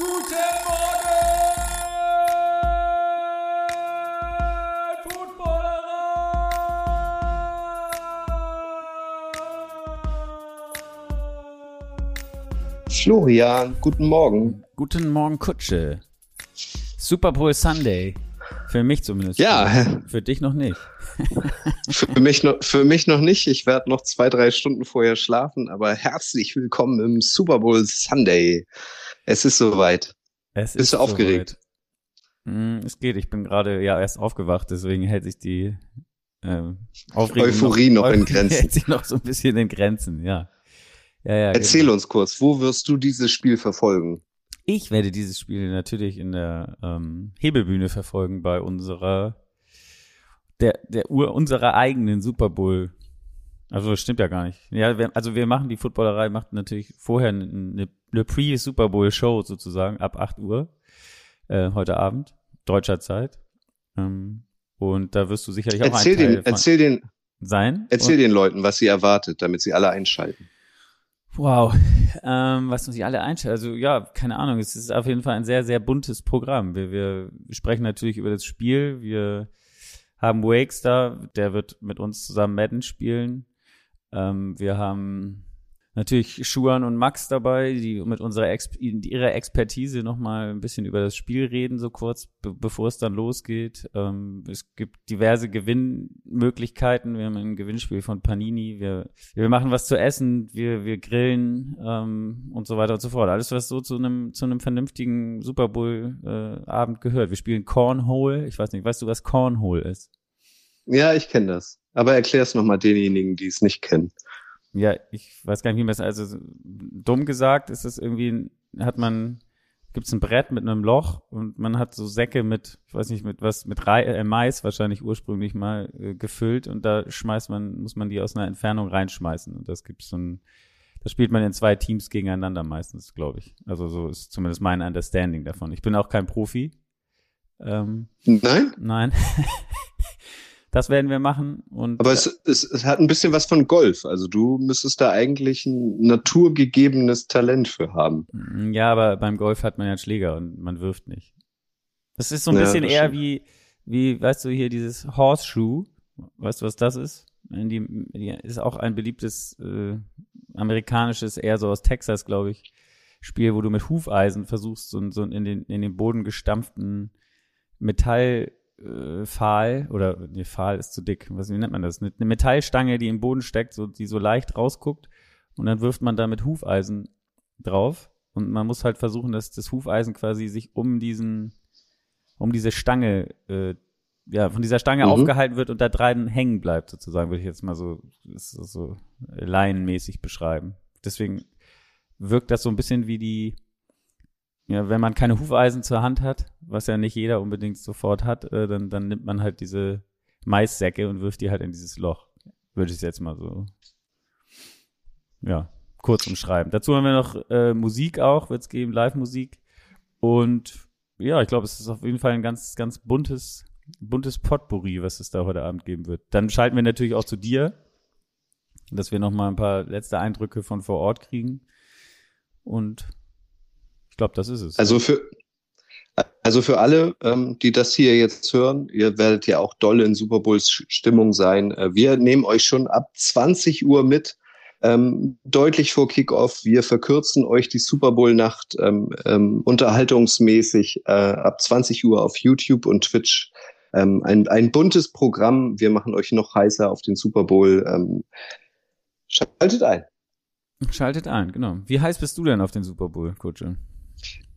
Guten Morgen, Florian, guten Morgen. Guten Morgen, Kutsche. Super Bowl Sunday. Für mich zumindest. Ja. Für dich noch nicht. für, mich noch, für mich noch nicht. Ich werde noch zwei, drei Stunden vorher schlafen, aber herzlich willkommen im Super Bowl Sunday. Es ist soweit. Es Bist du aufgeregt? Mm, es geht. Ich bin gerade ja erst aufgewacht, deswegen hält sich die äh, Aufregung Euphorie noch, noch in Grenzen. Hält sich noch so ein bisschen in Grenzen, ja. ja, ja Erzähl genau. uns kurz, wo wirst du dieses Spiel verfolgen? Ich werde dieses Spiel natürlich in der ähm, Hebelbühne verfolgen bei unserer der der Ur unserer eigenen Super Bowl. Also das stimmt ja gar nicht. Ja, wir, also wir machen die Footballerei macht natürlich vorher eine, eine Pre-Super Bowl Show sozusagen ab 8 Uhr äh, heute Abend deutscher Zeit. Ähm, und da wirst du sicherlich auch erzähl ein den, erzähl den sein. Erzähl und, den Leuten, was sie erwartet, damit sie alle einschalten. Wow, ähm, was muss ich alle einstellen? Also ja, keine Ahnung. Es ist auf jeden Fall ein sehr, sehr buntes Programm. Wir, wir sprechen natürlich über das Spiel. Wir haben Wakes da, der wird mit uns zusammen Madden spielen. Ähm, wir haben natürlich Schuan und Max dabei, die mit unserer Ex ihrer Expertise nochmal ein bisschen über das Spiel reden, so kurz, be bevor es dann losgeht. Ähm, es gibt diverse Gewinnmöglichkeiten. Wir haben ein Gewinnspiel von Panini. Wir, wir machen was zu essen, wir, wir grillen ähm, und so weiter und so fort. Alles, was so zu einem zu einem vernünftigen Super Bowl-Abend äh, gehört. Wir spielen Cornhole. Ich weiß nicht, weißt du, was Cornhole ist? Ja, ich kenne das. Aber erklär es nochmal denjenigen, die es nicht kennen ja, ich weiß gar nicht, wie man es, also dumm gesagt ist es irgendwie, hat man, gibt es ein Brett mit einem Loch und man hat so Säcke mit, ich weiß nicht, mit was, mit Rei äh, Mais wahrscheinlich ursprünglich mal äh, gefüllt und da schmeißt man, muss man die aus einer Entfernung reinschmeißen und das gibt so ein, das spielt man in zwei Teams gegeneinander meistens, glaube ich. Also so ist zumindest mein Understanding davon. Ich bin auch kein Profi. Ähm, nein? Nein. Das werden wir machen. Und Aber es, es, es hat ein bisschen was von Golf. Also du müsstest da eigentlich ein naturgegebenes Talent für haben. Mm, ja, aber beim Golf hat man ja einen Schläger und man wirft nicht. Das ist so ein ja, bisschen eher wie, wie, weißt du, hier dieses Horseshoe. Weißt du, was das ist? Die, die ist auch ein beliebtes äh, amerikanisches, eher so aus Texas, glaube ich, Spiel, wo du mit Hufeisen versuchst, so, so in den, in den Boden gestampften Metall äh, Pfahl oder nee, Pfahl ist zu dick. Was wie nennt man das? Eine, eine Metallstange, die im Boden steckt, so die so leicht rausguckt und dann wirft man da mit Hufeisen drauf und man muss halt versuchen, dass das Hufeisen quasi sich um diesen um diese Stange äh, ja, von dieser Stange mhm. aufgehalten wird und da dran hängen bleibt, sozusagen, würde ich jetzt mal so, so, so laienmäßig beschreiben. Deswegen wirkt das so ein bisschen wie die, ja, wenn man keine Hufeisen zur Hand hat, was ja nicht jeder unbedingt sofort hat, äh, dann, dann nimmt man halt diese Maissäcke und wirft die halt in dieses Loch. Würde ich es jetzt mal so, ja, kurz umschreiben. Dazu haben wir noch äh, Musik auch, wird es geben, Live-Musik. Und ja, ich glaube, es ist auf jeden Fall ein ganz, ganz buntes, buntes Potpourri, was es da heute Abend geben wird. Dann schalten wir natürlich auch zu dir, dass wir noch mal ein paar letzte Eindrücke von vor Ort kriegen. Und glaube, das ist es. Also für, also für alle, ähm, die das hier jetzt hören, ihr werdet ja auch doll in Super Bowls Stimmung sein. Äh, wir nehmen euch schon ab 20 Uhr mit, ähm, deutlich vor Kickoff. Wir verkürzen euch die Super Bowl Nacht ähm, ähm, unterhaltungsmäßig äh, ab 20 Uhr auf YouTube und Twitch. Ähm, ein, ein buntes Programm. Wir machen euch noch heißer auf den Super Bowl. Ähm, schaltet ein. Schaltet ein, genau. Wie heiß bist du denn auf den Super Bowl, Kutsche?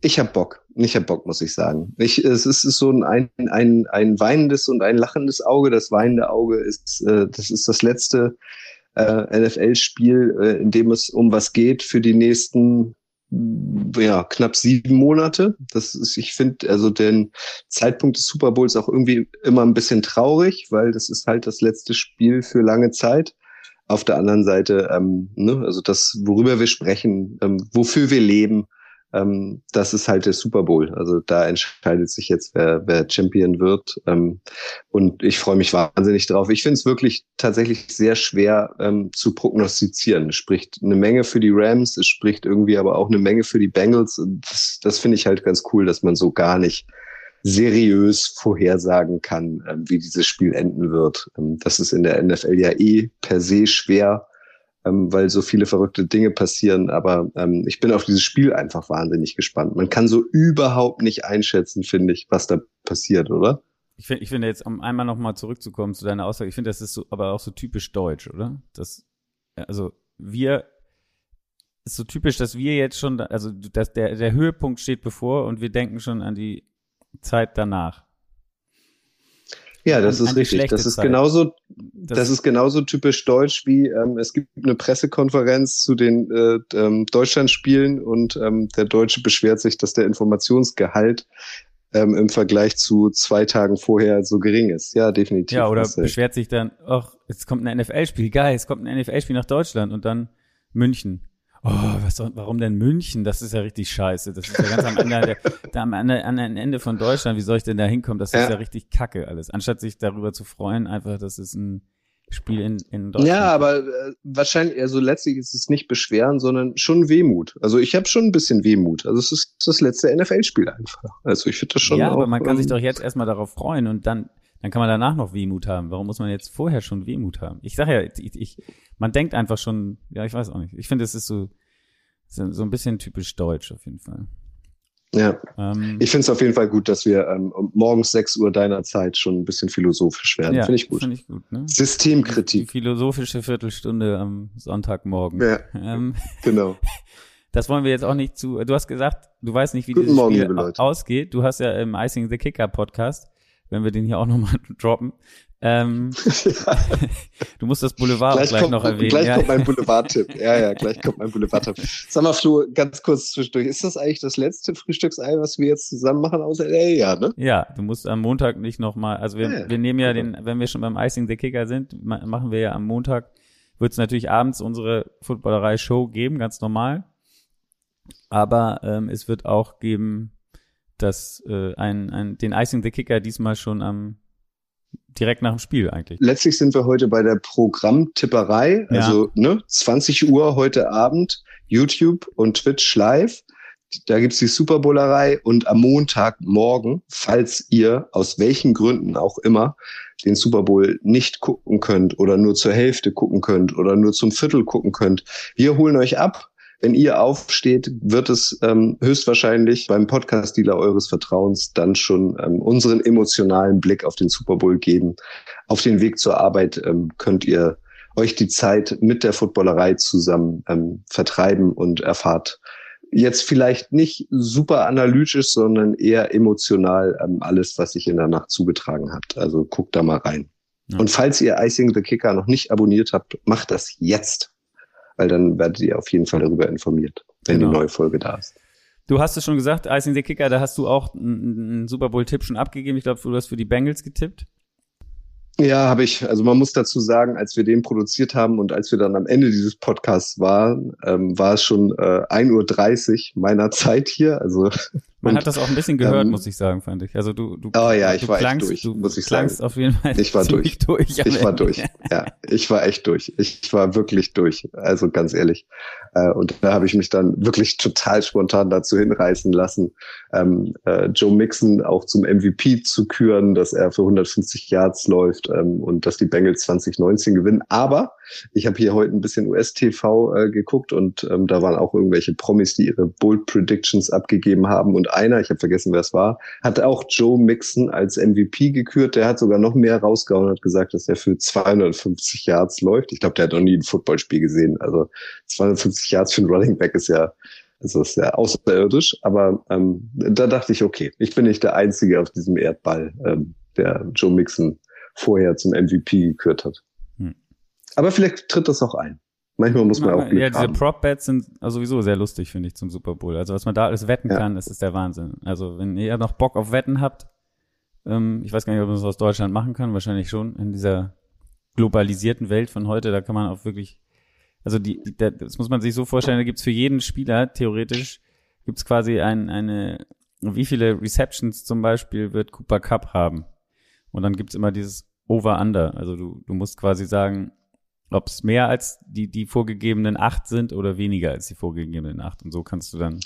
Ich hab Bock. Ich hab Bock, muss ich sagen. Ich, es ist so ein, ein, ein weinendes und ein lachendes Auge. Das weinende Auge ist, äh, das ist das letzte äh, NFL-Spiel, äh, in dem es um was geht für die nächsten ja, knapp sieben Monate. Das ist, ich finde, also den Zeitpunkt des Super Bowls auch irgendwie immer ein bisschen traurig, weil das ist halt das letzte Spiel für lange Zeit. Auf der anderen Seite, ähm, ne, also das, worüber wir sprechen, ähm, wofür wir leben, ähm, das ist halt der Super Bowl. Also da entscheidet sich jetzt, wer, wer Champion wird. Ähm, und ich freue mich wahnsinnig drauf. Ich finde es wirklich tatsächlich sehr schwer ähm, zu prognostizieren. Es spricht eine Menge für die Rams, es spricht irgendwie aber auch eine Menge für die Bengals. Das, das finde ich halt ganz cool, dass man so gar nicht seriös vorhersagen kann, ähm, wie dieses Spiel enden wird. Ähm, das ist in der NFL ja eh per se schwer ähm, weil so viele verrückte Dinge passieren. Aber ähm, ich bin auf dieses Spiel einfach wahnsinnig gespannt. Man kann so überhaupt nicht einschätzen, finde ich, was da passiert, oder? Ich finde, ich finde jetzt, um einmal nochmal zurückzukommen zu deiner Aussage, ich finde, das ist so, aber auch so typisch deutsch, oder? Das, also wir, ist so typisch, dass wir jetzt schon, also dass der, der Höhepunkt steht bevor und wir denken schon an die Zeit danach. Ja, das ist richtig. Das ist Zeit. genauso, das, das, ist genauso typisch deutsch wie ähm, es gibt eine Pressekonferenz zu den äh, ähm, Deutschlandspielen und ähm, der Deutsche beschwert sich, dass der Informationsgehalt ähm, im Vergleich zu zwei Tagen vorher so gering ist. Ja, definitiv. Ja, oder beschwert sich dann, ach, jetzt kommt ein NFL-Spiel, geil, es kommt ein NFL-Spiel nach Deutschland und dann München oh, was, warum denn München? Das ist ja richtig scheiße. Das ist ja ganz am Ende, der, da am anderen Ende von Deutschland. Wie soll ich denn da hinkommen? Das ja. ist ja richtig kacke alles. Anstatt sich darüber zu freuen, einfach, dass es ein Spiel in, in Deutschland Ja, aber äh, wahrscheinlich, also letztlich ist es nicht Beschweren, sondern schon Wehmut. Also ich habe schon ein bisschen Wehmut. Also es ist das letzte NFL-Spiel einfach. Also ich finde das schon. Ja, auch, aber man kann sich ähm, doch jetzt erstmal darauf freuen und dann dann kann man danach noch Wehmut haben. Warum muss man jetzt vorher schon Wehmut haben? Ich sage ja, ich, ich, man denkt einfach schon, ja, ich weiß auch nicht. Ich finde, es ist so, so, ein bisschen typisch deutsch auf jeden Fall. Ja, ähm, ich finde es auf jeden Fall gut, dass wir ähm, morgens 6 Uhr deiner Zeit schon ein bisschen philosophisch werden. Ja, finde ich gut. Finde ich gut. Ne? Systemkritik. Die philosophische Viertelstunde am Sonntagmorgen. Ja, ähm, genau. Das wollen wir jetzt auch nicht zu. Du hast gesagt, du weißt nicht, wie Guten dieses Morgen, Spiel ausgeht. Du hast ja im Icing the Kicker Podcast, wenn wir den hier auch nochmal droppen, ähm, ja. Du musst das Boulevard gleich, gleich kommt, noch erwähnen. Gleich ja. kommt mein Boulevard-Tipp. Ja, ja, gleich kommt mein Boulevard-Tipp. Sag mal, Flo, ganz kurz zwischendurch. Ist das eigentlich das letzte Frühstücksei, was wir jetzt zusammen machen aus LA? Ja, ne? Ja, du musst am Montag nicht nochmal, also wir, ja, wir nehmen ja den, wenn wir schon beim Icing the Kicker sind, machen wir ja am Montag, wird es natürlich abends unsere Footballerei-Show geben, ganz normal. Aber ähm, es wird auch geben, dass äh, ein, ein, den Icing the Kicker diesmal schon am direkt nach dem Spiel eigentlich. Letztlich sind wir heute bei der Programmtipperei, ja. also ne, 20 Uhr heute Abend, YouTube und Twitch live. Da gibt's die Superbowlerei und am Montagmorgen, falls ihr aus welchen Gründen auch immer den Super Bowl nicht gucken könnt oder nur zur Hälfte gucken könnt oder nur zum Viertel gucken könnt, wir holen euch ab wenn ihr aufsteht, wird es ähm, höchstwahrscheinlich beim Podcast-Dealer eures Vertrauens dann schon ähm, unseren emotionalen Blick auf den Super Bowl geben. Auf den Weg zur Arbeit ähm, könnt ihr euch die Zeit mit der Footballerei zusammen ähm, vertreiben und erfahrt jetzt vielleicht nicht super analytisch, sondern eher emotional ähm, alles, was sich in der Nacht zugetragen hat. Also guckt da mal rein. Ja. Und falls ihr Icing the Kicker noch nicht abonniert habt, macht das jetzt weil dann werdet ihr auf jeden Fall darüber informiert, wenn genau. die neue Folge da ist. Du hast es schon gesagt, Icing the Kicker, da hast du auch einen Super Bowl-Tipp schon abgegeben. Ich glaube, du hast für die Bengals getippt. Ja, habe ich. Also man muss dazu sagen, als wir den produziert haben und als wir dann am Ende dieses Podcasts waren, ähm, war es schon äh, 1.30 Uhr meiner Zeit hier. Also man und, hat das auch ein bisschen gehört, ähm, muss ich sagen, fand ich. Also du, du, oh ja, ich war klangst, echt durch, du muss ich klangst sagen. auf jeden Fall. Ich war durch. durch ich war durch. Ja, ich war echt durch. Ich war wirklich durch. Also ganz ehrlich. Äh, und da habe ich mich dann wirklich total spontan dazu hinreißen lassen, ähm, äh, Joe Mixon auch zum MVP zu küren, dass er für 150 Yards läuft ähm, und dass die Bengals 2019 gewinnen. Aber ich habe hier heute ein bisschen US-TV äh, geguckt und ähm, da waren auch irgendwelche Promis, die ihre Bold Predictions abgegeben haben. Und einer, ich habe vergessen, wer es war, hat auch Joe Mixon als MVP gekürt. Der hat sogar noch mehr rausgehauen und hat gesagt, dass er für 250 Yards läuft. Ich glaube, der hat noch nie ein Footballspiel gesehen. Also 250 Yards für einen Running Back ist ja also ist ja außerirdisch, aber ähm, da dachte ich, okay, ich bin nicht der Einzige auf diesem Erdball, ähm, der Joe Mixon vorher zum MVP gekürt hat. Aber vielleicht tritt das auch ein. Manchmal muss man auch Glück Ja, diese Prop-Bets sind sowieso sehr lustig, finde ich, zum Super Bowl. Also was man da alles wetten ja. kann, das ist der Wahnsinn. Also wenn ihr noch Bock auf Wetten habt, ähm, ich weiß gar nicht, ob man das aus Deutschland machen kann, wahrscheinlich schon, in dieser globalisierten Welt von heute, da kann man auch wirklich, also die, die das muss man sich so vorstellen, da gibt's für jeden Spieler theoretisch gibt es quasi ein, eine, wie viele Receptions zum Beispiel wird Cooper Cup haben? Und dann gibt's immer dieses Over-Under. Also du, du musst quasi sagen, ob es mehr als die, die vorgegebenen acht sind oder weniger als die vorgegebenen acht. Und so kannst du dann.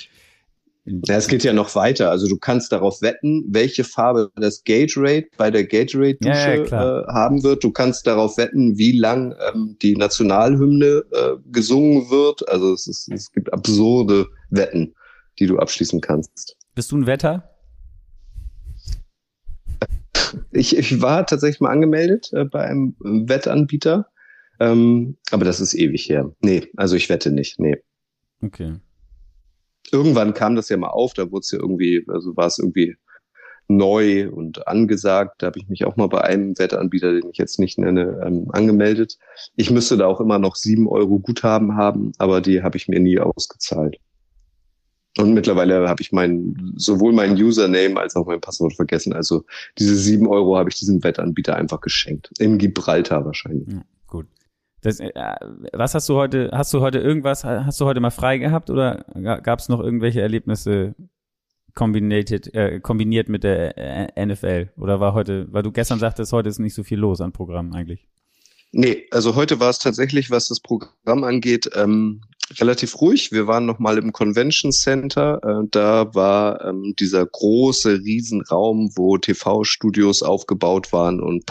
Ja, es geht ja noch weiter. Also du kannst darauf wetten, welche Farbe das Gatorade bei der Gatorade-Dusche ja, ja, äh, haben wird. Du kannst darauf wetten, wie lang ähm, die Nationalhymne äh, gesungen wird. Also es, ist, es gibt absurde Wetten, die du abschließen kannst. Bist du ein Wetter? Ich, ich war tatsächlich mal angemeldet äh, bei einem Wettanbieter, ähm, aber das ist ewig her. Nee, also ich wette nicht, nee. Okay. Irgendwann kam das ja mal auf, da wurde es ja irgendwie, also war es irgendwie neu und angesagt. Da habe ich mich auch mal bei einem Wettanbieter, den ich jetzt nicht nenne, ähm, angemeldet. Ich müsste da auch immer noch sieben Euro Guthaben haben, aber die habe ich mir nie ausgezahlt. Und mittlerweile habe ich mein, sowohl mein Username als auch mein Passwort vergessen. Also diese sieben Euro habe ich diesem Wettanbieter einfach geschenkt. In Gibraltar wahrscheinlich. Ja, gut. Das, äh, was hast du heute, hast du heute irgendwas, hast du heute mal frei gehabt oder gab es noch irgendwelche Erlebnisse kombiniert, äh, kombiniert mit der äh, NFL? Oder war heute, weil du gestern sagtest, heute ist nicht so viel los an Programmen eigentlich? Nee, also heute war es tatsächlich, was das Programm angeht, ähm, relativ ruhig. Wir waren noch mal im Convention Center. Äh, da war ähm, dieser große Riesenraum, wo TV-Studios aufgebaut waren und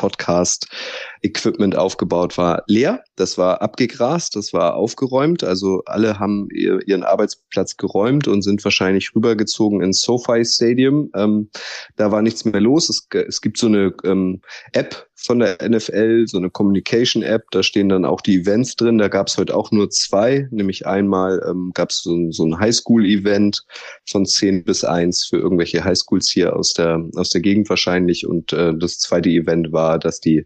Podcast-Equipment aufgebaut war, leer. Das war abgegrast, das war aufgeräumt. Also alle haben ihr, ihren Arbeitsplatz geräumt und sind wahrscheinlich rübergezogen ins SoFi Stadium. Ähm, da war nichts mehr los. Es, es gibt so eine ähm, App von der NFL, so eine Communication-App. Da stehen dann auch die Events drin. Da gab es heute auch nur zwei, nämlich einmal ähm, gab es so, so ein Highschool-Event von 10 bis 1 für irgendwelche Highschools hier aus der aus der Gegend wahrscheinlich. Und äh, das zweite Event war, dass die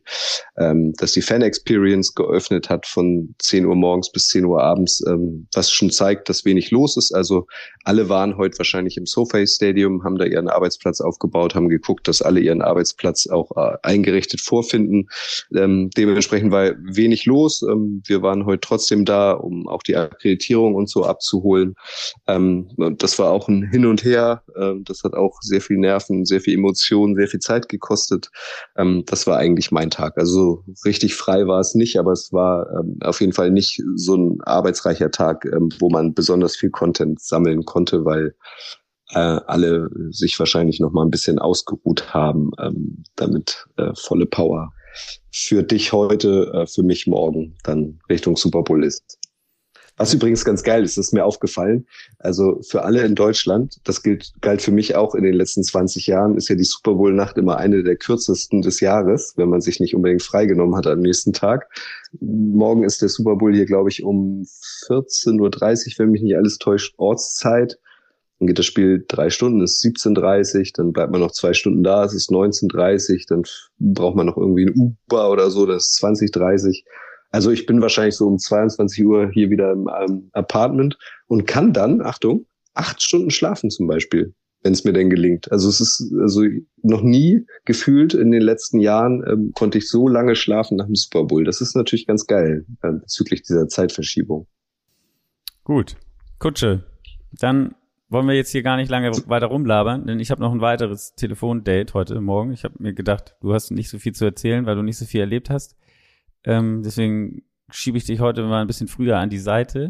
ähm, dass die Fan Experience geöffnet hat von 10 Uhr morgens bis 10 Uhr abends, ähm, was schon zeigt, dass wenig los ist. Also alle waren heute wahrscheinlich im SoFi Stadium, haben da ihren Arbeitsplatz aufgebaut, haben geguckt, dass alle ihren Arbeitsplatz auch äh, eingerichtet vorfinden. Ähm, dementsprechend war wenig los. Ähm, wir waren heute trotzdem da, um auch die Akkreditierung und so abzuholen. Ähm, das war auch ein Hin und Her. Ähm, das hat auch sehr viel Nerven, sehr viel Emotionen, sehr viel Zeit gekostet. Ähm, das war eigentlich mein Tag. Also richtig frei war es nicht, aber es war ähm, auf jeden Fall nicht so ein arbeitsreicher Tag, ähm, wo man besonders viel Content sammeln konnte, weil äh, alle sich wahrscheinlich noch mal ein bisschen ausgeruht haben, ähm, damit äh, volle Power für dich heute, äh, für mich morgen dann Richtung Super Bowl ist. Was übrigens ganz geil ist, ist mir aufgefallen. Also für alle in Deutschland, das gilt, galt für mich auch in den letzten 20 Jahren, ist ja die Super Bowl Nacht immer eine der kürzesten des Jahres, wenn man sich nicht unbedingt freigenommen hat am nächsten Tag. Morgen ist der Super Bowl hier, glaube ich, um 14.30 Uhr, wenn mich nicht alles täuscht, Ortszeit. Dann geht das Spiel drei Stunden, ist 17.30 dann bleibt man noch zwei Stunden da, es ist 19.30 dann braucht man noch irgendwie ein Uber oder so, das ist 20.30 also ich bin wahrscheinlich so um 22 Uhr hier wieder im ähm, Apartment und kann dann, Achtung, acht Stunden schlafen zum Beispiel, wenn es mir denn gelingt. Also es ist also noch nie gefühlt in den letzten Jahren ähm, konnte ich so lange schlafen nach dem Super Bowl. Das ist natürlich ganz geil äh, bezüglich dieser Zeitverschiebung. Gut, Kutsche. Dann wollen wir jetzt hier gar nicht lange weiter rumlabern, denn ich habe noch ein weiteres Telefondate heute Morgen. Ich habe mir gedacht, du hast nicht so viel zu erzählen, weil du nicht so viel erlebt hast. Ähm, deswegen schiebe ich dich heute mal ein bisschen früher an die Seite.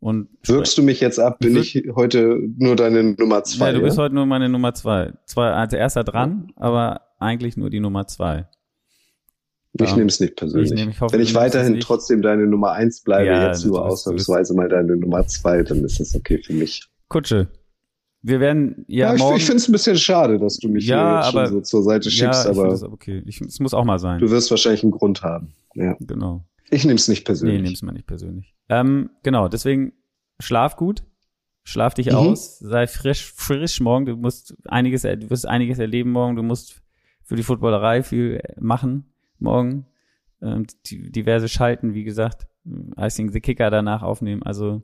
Und Wirkst du mich jetzt ab? Bin ich heute nur deine Nummer zwei? Ja, du bist heute nur meine Nummer zwei. Zwar als erster dran, aber eigentlich nur die Nummer zwei. Ich ja. nehme es nicht persönlich. Ich nehm, ich hoffe, Wenn ich weiterhin trotzdem deine Nummer eins bleibe, ja, jetzt nur ausnahmsweise mal deine Nummer zwei, dann ist das okay für mich. Kutsche, wir werden ja, ja ich, morgen. Ich finde es ein bisschen schade, dass du mich ja, hier aber, so zur Seite schiebst, ja, aber das okay. Ich, es muss auch mal sein. Du wirst wahrscheinlich einen Grund haben. Ja. Genau. Ich nehme es nicht persönlich. Nee, nimm's mal nicht persönlich. Ähm, genau, deswegen schlaf gut, schlaf dich mhm. aus, sei frisch, frisch morgen. Du musst einiges, du wirst einiges erleben morgen. Du musst für die Footballerei viel machen morgen. Ähm, diverse Schalten, wie gesagt, Icing the Kicker danach aufnehmen. Also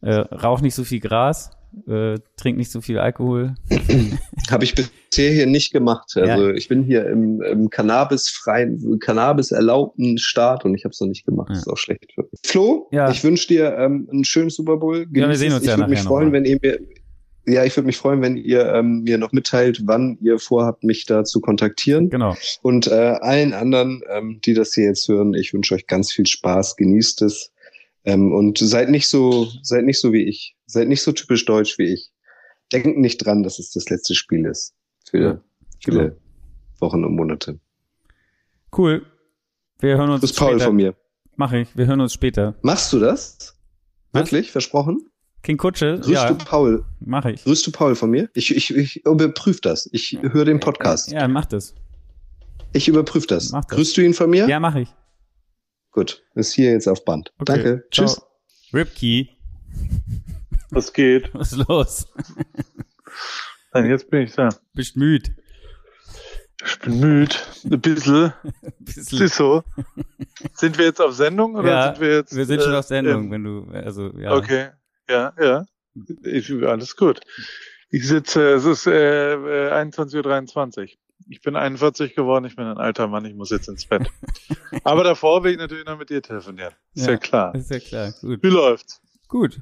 äh, rauch nicht so viel Gras, äh, trink nicht so viel Alkohol. Habe ich bisher hier nicht gemacht. Also ja. ich bin hier im, im Cannabis-freien, Cannabis-erlaubten Staat und ich habe es noch nicht gemacht. Ja. Das ist auch schlecht für mich. Flo, ja. ich wünsche dir ähm, einen schönen Super Bowl. Genieß ja, wir sehen uns ich ja würde mich freuen, wenn ihr mir ja, ich würde mich freuen, wenn ihr ähm, mir noch mitteilt, wann ihr vorhabt, mich da zu kontaktieren. Genau. Und äh, allen anderen, ähm, die das hier jetzt hören, ich wünsche euch ganz viel Spaß, genießt es ähm, und seid nicht so, seid nicht so wie ich, seid nicht so typisch deutsch wie ich. Denkt nicht dran, dass es das letzte Spiel ist für ja, viele genau. Wochen und Monate. Cool. Wir hören uns. Das ist Paul von mir. Mach ich. Wir hören uns später. Machst du das? Was? Wirklich? Versprochen? King Kutsche? Grüßt ja. du Paul? Mach ich. Grüßt du Paul von mir? Ich, ich, ich überprüfe das. Ich höre den Podcast. Ja, mach das. Ich überprüfe das. Mach das. Grüßt du ihn von mir? Ja, mach ich. Gut. Ist hier jetzt auf Band. Okay. Danke. Ciao. Tschüss. Ripkey. Was geht? Was ist los? Nein, jetzt bin ich da. Bist müde. Ich bin müde. Ein bisschen. bisschen. Ist so. Sind wir jetzt auf Sendung oder ja, sind wir jetzt? Wir sind äh, schon auf Sendung, äh, wenn du, also, ja. Okay. Ja, ja. Ich, alles gut. Ich sitze, es ist äh, 21.23 Uhr. Ich bin 41 geworden, ich bin ein alter Mann, ich muss jetzt ins Bett. Aber davor will ich natürlich noch mit dir telefonieren. Ist ja, ja klar. Ist ja klar, gut. Wie läuft's? Gut.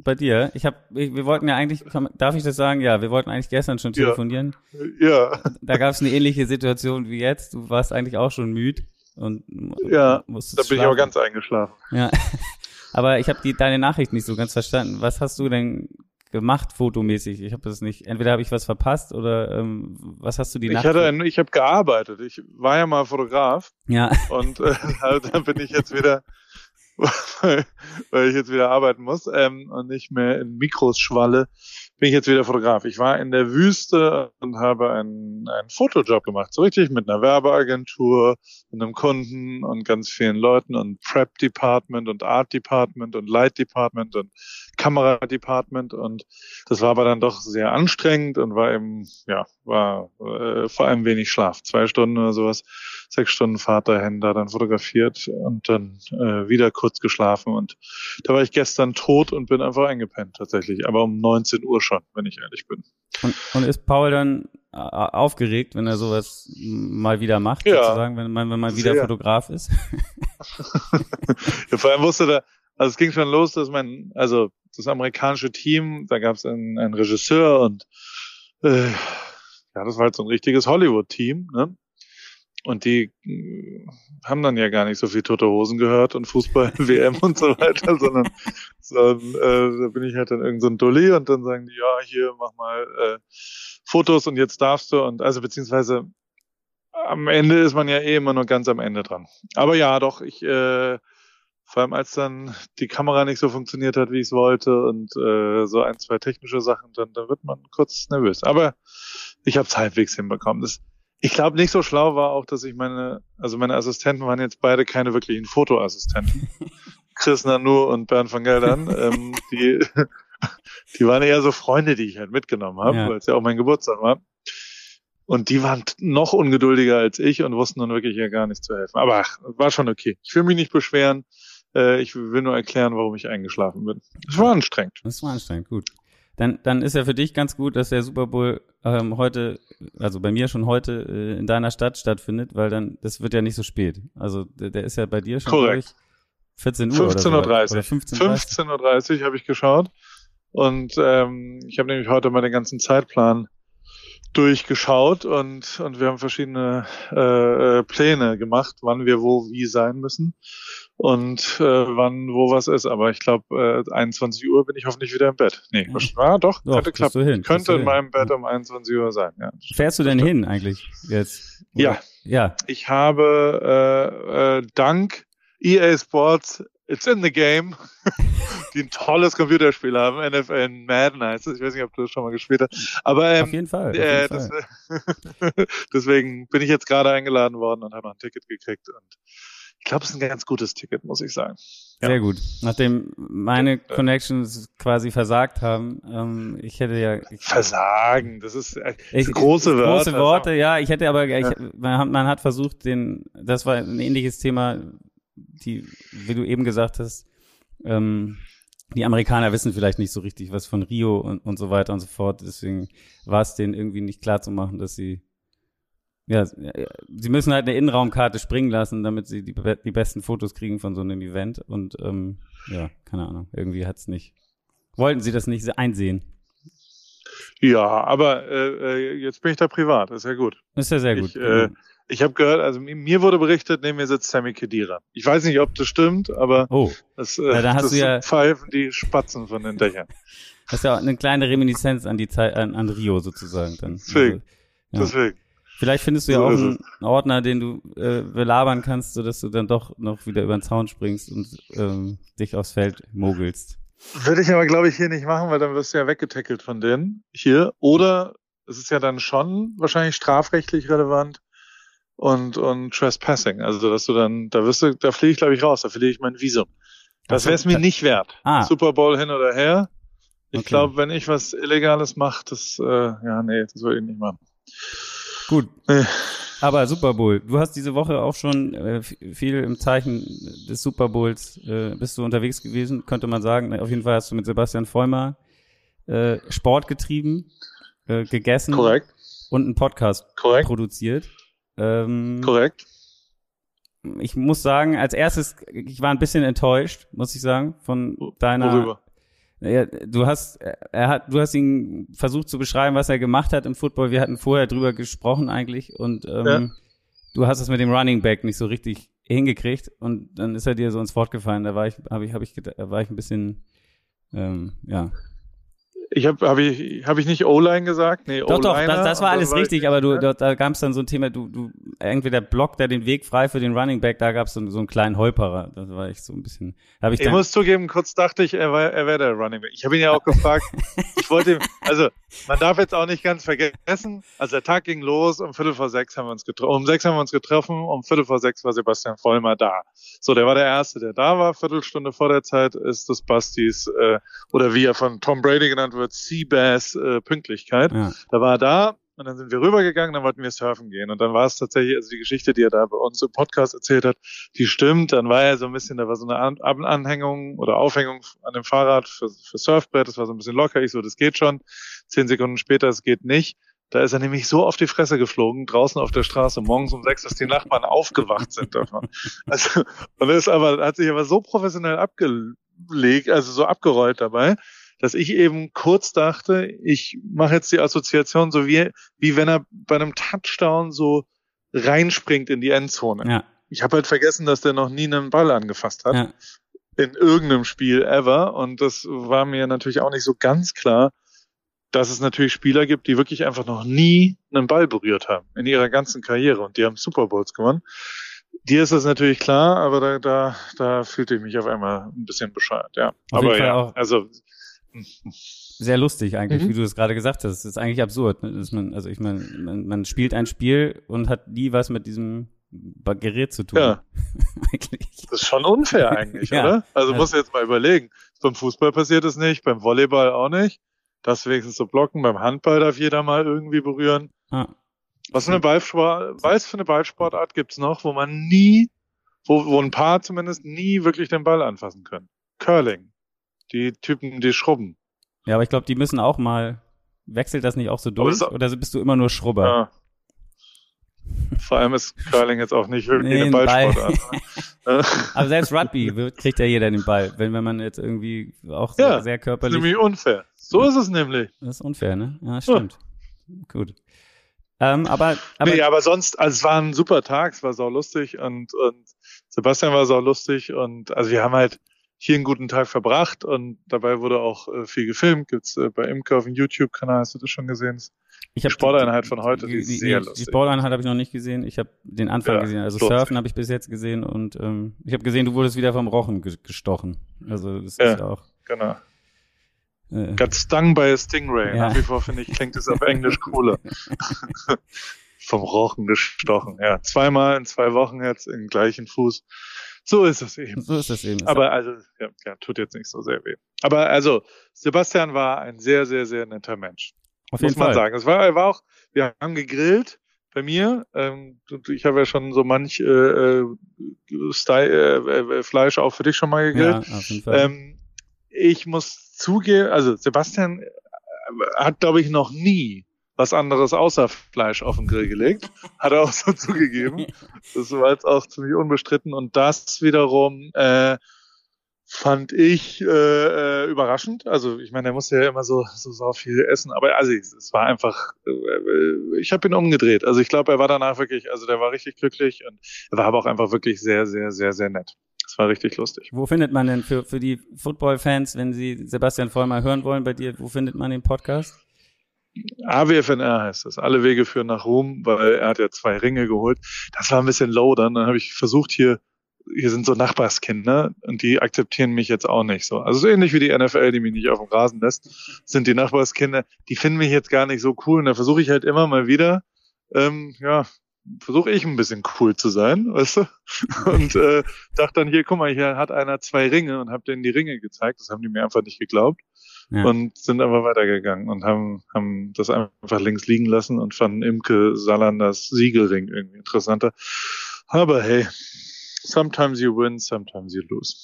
Bei dir? Ich habe, wir wollten ja eigentlich, darf ich das sagen? Ja, wir wollten eigentlich gestern schon telefonieren. Ja. ja. Da gab es eine ähnliche Situation wie jetzt. Du warst eigentlich auch schon müde und ja, da bin schlafen. ich aber ganz eingeschlafen. Ja, aber ich habe die deine Nachricht nicht so ganz verstanden. Was hast du denn gemacht fotomäßig? Ich habe das nicht. Entweder habe ich was verpasst oder ähm, was hast du die Ich hatte, ein, ich habe gearbeitet. Ich war ja mal Fotograf. Ja. Und äh, dann bin ich jetzt wieder weil, ich jetzt wieder arbeiten muss ähm, und nicht mehr in Mikros schwalle, bin ich jetzt wieder Fotograf. Ich war in der Wüste und habe einen, einen Fotojob gemacht, so richtig mit einer Werbeagentur und einem Kunden und ganz vielen Leuten und Prep Department und Art Department und Light Department und Kamera Department und das war aber dann doch sehr anstrengend und war eben, ja, war äh, vor allem wenig Schlaf. Zwei Stunden oder sowas, sechs Stunden Fahrt dahin, da dann fotografiert und dann äh, wieder kurz geschlafen und da war ich gestern tot und bin einfach eingepennt tatsächlich, aber um 19 Uhr schon, wenn ich ehrlich bin. Und, und ist Paul dann äh, aufgeregt, wenn er sowas mal wieder macht, ja. sozusagen, wenn man, wenn man wieder Sehr. Fotograf ist? ja, vor allem wusste da, also es ging schon los, dass mein, also das amerikanische Team, da gab es einen, einen Regisseur und äh, ja, das war halt so ein richtiges Hollywood-Team, ne? Und die äh, haben dann ja gar nicht so viel tote Hosen gehört und Fußball, WM und so weiter, sondern so, äh, da bin ich halt dann irgend so ein Dulli und dann sagen die, ja, hier, mach mal äh, Fotos und jetzt darfst du und also beziehungsweise am Ende ist man ja eh immer nur ganz am Ende dran. Aber ja, doch, ich äh, vor allem als dann die Kamera nicht so funktioniert hat, wie ich es wollte und äh, so ein, zwei technische Sachen, dann, dann wird man kurz nervös. Aber ich habe es halbwegs hinbekommen. Das, ich glaube, nicht so schlau war auch, dass ich meine, also meine Assistenten waren jetzt beide keine wirklichen Fotoassistenten. Chris Nanu und Bernd van Geldern. ähm, die, die waren eher so Freunde, die ich halt mitgenommen habe, ja. weil es ja auch mein Geburtstag war. Und die waren noch ungeduldiger als ich und wussten dann wirklich ja gar nicht zu helfen. Aber ach, war schon okay. Ich will mich nicht beschweren. Äh, ich will nur erklären, warum ich eingeschlafen bin. Es war anstrengend. Es war anstrengend, gut. Dann, dann ist ja für dich ganz gut, dass der Super Bowl ähm, heute, also bei mir schon heute äh, in deiner Stadt stattfindet, weil dann, das wird ja nicht so spät. Also der, der ist ja bei dir schon Korrekt. 14 Uhr 15.30 Uhr. Oder, oder 15.30 Uhr habe ich geschaut. Und ähm, ich habe nämlich heute mal den ganzen Zeitplan durchgeschaut und, und wir haben verschiedene äh, äh, Pläne gemacht, wann wir wo wie sein müssen und äh, wann wo was ist. Aber ich glaube, äh, 21 Uhr bin ich hoffentlich wieder im Bett. Nee, ja, doch, doch könnte klappen. Hin, könnte in meinem Bett um 21 Uhr sein. Ja, Fährst du denn hin eigentlich jetzt? Oder? Ja. Ja. Ich habe äh, äh, dank EA Sports It's in the Game, die ein tolles Computerspiel haben, NFL Madden heißt es. Ich weiß nicht, ob du das schon mal gespielt hast. Aber ähm, auf jeden Fall. Auf äh, jeden das, Fall. deswegen bin ich jetzt gerade eingeladen worden und habe noch ein Ticket gekriegt. Und ich glaube, es ist ein ganz gutes Ticket, muss ich sagen. Ja. Sehr gut. Nachdem meine Connections quasi versagt haben, ähm, ich hätte ja ich, Versagen, das ist äh, ich, große Wörter. Große Worte, ja. Ich hätte aber, ja. ich, man, hat, man hat versucht, den, das war ein ähnliches Thema die, wie du eben gesagt hast, ähm, die Amerikaner wissen vielleicht nicht so richtig was von Rio und, und so weiter und so fort. Deswegen war es denen irgendwie nicht klar zu machen, dass sie ja, sie müssen halt eine Innenraumkarte springen lassen, damit sie die, die besten Fotos kriegen von so einem Event. Und ähm, ja, keine Ahnung, irgendwie hat's nicht. Wollten sie das nicht einsehen? Ja, aber äh, äh jetzt bin ich da privat, ist ja gut. Ist ja sehr gut. Ich, äh, ich habe gehört, also mir wurde berichtet, neben mir sitzt Sammy Kedira. Ich weiß nicht, ob das stimmt, aber oh. das, äh, ja, da hast das du ja pfeifen die Spatzen von den Dächern. Das ist ja auch eine kleine Reminiszenz an die Zeit, an, an Rio sozusagen dann. Deswegen. Also, ja. Deswegen. Vielleicht findest du ja auch einen Ordner, den du äh, belabern kannst, sodass du dann doch noch wieder über den Zaun springst und ähm, dich aufs Feld mogelst. Würde ich aber, glaube ich, hier nicht machen, weil dann wirst du ja weggetackelt von denen hier. Oder es ist ja dann schon wahrscheinlich strafrechtlich relevant und, und Trespassing. Also, dass du dann, da wirst du, da fliege ich, glaube ich, raus, da verliere ich mein Visum. Das wäre es mir nicht wert. Ah. Super Bowl hin oder her. Ich okay. glaube, wenn ich was Illegales mache, das, äh, ja, nee, das würde ich nicht machen. Gut. Nee. Aber Super Bowl, du hast diese Woche auch schon äh, viel im Zeichen des Super Bowls äh, bist du unterwegs gewesen, könnte man sagen. Auf jeden Fall hast du mit Sebastian Vollmer äh, Sport getrieben, äh, gegessen Korrekt. und einen Podcast Korrekt. produziert. Ähm, Korrekt. Ich muss sagen, als erstes, ich war ein bisschen enttäuscht, muss ich sagen, von deiner Worüber? Ja, du hast, er hat, du hast ihn versucht zu beschreiben, was er gemacht hat im Football. Wir hatten vorher drüber gesprochen eigentlich und ähm, ja. du hast es mit dem Running Back nicht so richtig hingekriegt und dann ist er dir so ins Wort gefallen. Da war ich, habe ich, habe ich, da war ich ein bisschen, ähm, ja, ich habe hab ich hab ich nicht O-Line gesagt? Nee, doch, doch, das, das war alles richtig, aber du, da, da gab es dann so ein Thema, du, du, irgendwie der Block, der den Weg frei für den Running Back, da gab es so, so einen kleinen Holperer. Das war ich so ein bisschen. Hab ich ich muss zugeben, kurz dachte ich, er, war, er wäre der Running Back. Ich habe ihn ja auch gefragt. ich wollte ihm, also man darf jetzt auch nicht ganz vergessen, also der Tag ging los, um Viertel vor sechs haben wir uns getroffen, um sechs haben wir uns getroffen, um Viertel vor sechs war Sebastian Vollmer da. So, der war der Erste, der da war. Viertelstunde vor der Zeit ist das Bastis, äh, oder wie er von Tom Brady genannt wird, Seabass äh, Pünktlichkeit. Ja. Da war er da und dann sind wir rübergegangen, dann wollten wir surfen gehen. Und dann war es tatsächlich, also die Geschichte, die er da bei uns im Podcast erzählt hat, die stimmt. Dann war er so ein bisschen, da war so eine An Anhängung oder Aufhängung an dem Fahrrad für, für Surfbrett. Das war so ein bisschen locker. Ich so, das geht schon. Zehn Sekunden später, es geht nicht. Da ist er nämlich so auf die Fresse geflogen, draußen auf der Straße, morgens um sechs, dass die Nachbarn aufgewacht sind davon. Also, und ist aber, hat sich aber so professionell abgelegt, also so abgerollt dabei, dass ich eben kurz dachte, ich mache jetzt die Assoziation so wie, wie wenn er bei einem Touchdown so reinspringt in die Endzone. Ja. Ich habe halt vergessen, dass der noch nie einen Ball angefasst hat. Ja. In irgendeinem Spiel ever. Und das war mir natürlich auch nicht so ganz klar, dass es natürlich Spieler gibt, die wirklich einfach noch nie einen Ball berührt haben in ihrer ganzen Karriere und die haben Super Bowls gewonnen. Dir ist das natürlich klar, aber da, da, da fühlte ich mich auf einmal ein bisschen bescheuert, ja. Auf aber ja, auch. also sehr lustig eigentlich, mhm. wie du das gerade gesagt hast. Das ist eigentlich absurd. Ne? Man, also ich meine, man, man, spielt ein Spiel und hat nie was mit diesem Gerät zu tun. Ja. eigentlich. Das ist schon unfair eigentlich, ja. oder? Also, also musst du jetzt mal überlegen. Beim Fußball passiert es nicht, beim Volleyball auch nicht. Das wenigstens so blocken, beim Handball darf jeder mal irgendwie berühren. Ah. Was für eine Ballsport, was für eine Ballsportart gibt's noch, wo man nie, wo, wo ein Paar zumindest nie wirklich den Ball anfassen können? Curling die Typen, die schrubben. Ja, aber ich glaube, die müssen auch mal, wechselt das nicht auch so durch? Auch, oder bist du immer nur Schrubber? Ja. Vor allem ist Curling jetzt auch nicht wirklich nee, eine Ballsportart. Ball. aber selbst Rugby kriegt ja jeder den Ball, wenn, wenn man jetzt irgendwie auch ja, sehr, sehr körperlich. Das ist nämlich unfair. So ist es nämlich. Das ist unfair, ne? Ja, stimmt. Ja. Gut. Ähm, aber, aber, nee, aber sonst, also es war ein super Tag, es war sau lustig und, und Sebastian war sau lustig und also wir haben halt, hier einen guten Tag verbracht und dabei wurde auch äh, viel gefilmt. Gibt's äh, bei Imker auf dem YouTube-Kanal, hast du das schon gesehen? Ich habe Sporteinheit von heute, die, die ist sehr die, lustig. Die Sporteinheit habe ich noch nicht gesehen. Ich habe den Anfang ja, gesehen. Also Surfen habe ich bis jetzt gesehen und ähm, ich habe gesehen, du wurdest wieder vom Rochen gestochen. Also das ja, ist ja auch. Genau. Äh, Got stung by a stingray. Ja. Nach wie vor finde ich klingt es auf Englisch cooler. vom Rochen gestochen. Ja, zweimal in zwei Wochen jetzt im gleichen Fuß. So ist es eben. So ist es eben. Aber also, ja, ja, tut jetzt nicht so sehr weh. Aber also, Sebastian war ein sehr, sehr, sehr netter Mensch. Auf jeden muss man Fall. sagen. Es war, er war auch, wir haben gegrillt bei mir. Ähm, ich habe ja schon so manch äh, äh, Style, äh, äh, Fleisch auch für dich schon mal gegrillt. Ja, auf jeden Fall. Ähm, ich muss zugeben, also Sebastian äh, hat, glaube ich, noch nie was anderes außer Fleisch auf den Grill gelegt. Hat er auch so zugegeben. Das war jetzt auch ziemlich unbestritten. Und das wiederum äh, fand ich äh, äh, überraschend. Also ich meine, der musste ja immer so so, so viel essen, aber also es war einfach, äh, ich habe ihn umgedreht. Also ich glaube, er war danach wirklich, also der war richtig glücklich und er war aber auch einfach wirklich sehr, sehr, sehr, sehr nett. Es war richtig lustig. Wo findet man denn für für die Football-Fans, wenn sie Sebastian Voll mal hören wollen bei dir, wo findet man den Podcast? AWFNR heißt das. Alle Wege führen nach Ruhm, weil er hat ja zwei Ringe geholt. Das war ein bisschen low dann. Dann habe ich versucht hier hier sind so Nachbarskinder und die akzeptieren mich jetzt auch nicht so. Also so ähnlich wie die NFL, die mich nicht auf dem Rasen lässt, sind die Nachbarskinder, die finden mich jetzt gar nicht so cool. Und da versuche ich halt immer mal wieder, ähm, ja, versuche ich ein bisschen cool zu sein, weißt du? Und äh, dachte dann hier, guck mal, hier hat einer zwei Ringe und hab denen die Ringe gezeigt. Das haben die mir einfach nicht geglaubt. Ja. Und sind einfach weitergegangen und haben, haben das einfach links liegen lassen und fanden Imke Salanders Siegelring irgendwie interessanter. Aber hey, sometimes you win, sometimes you lose.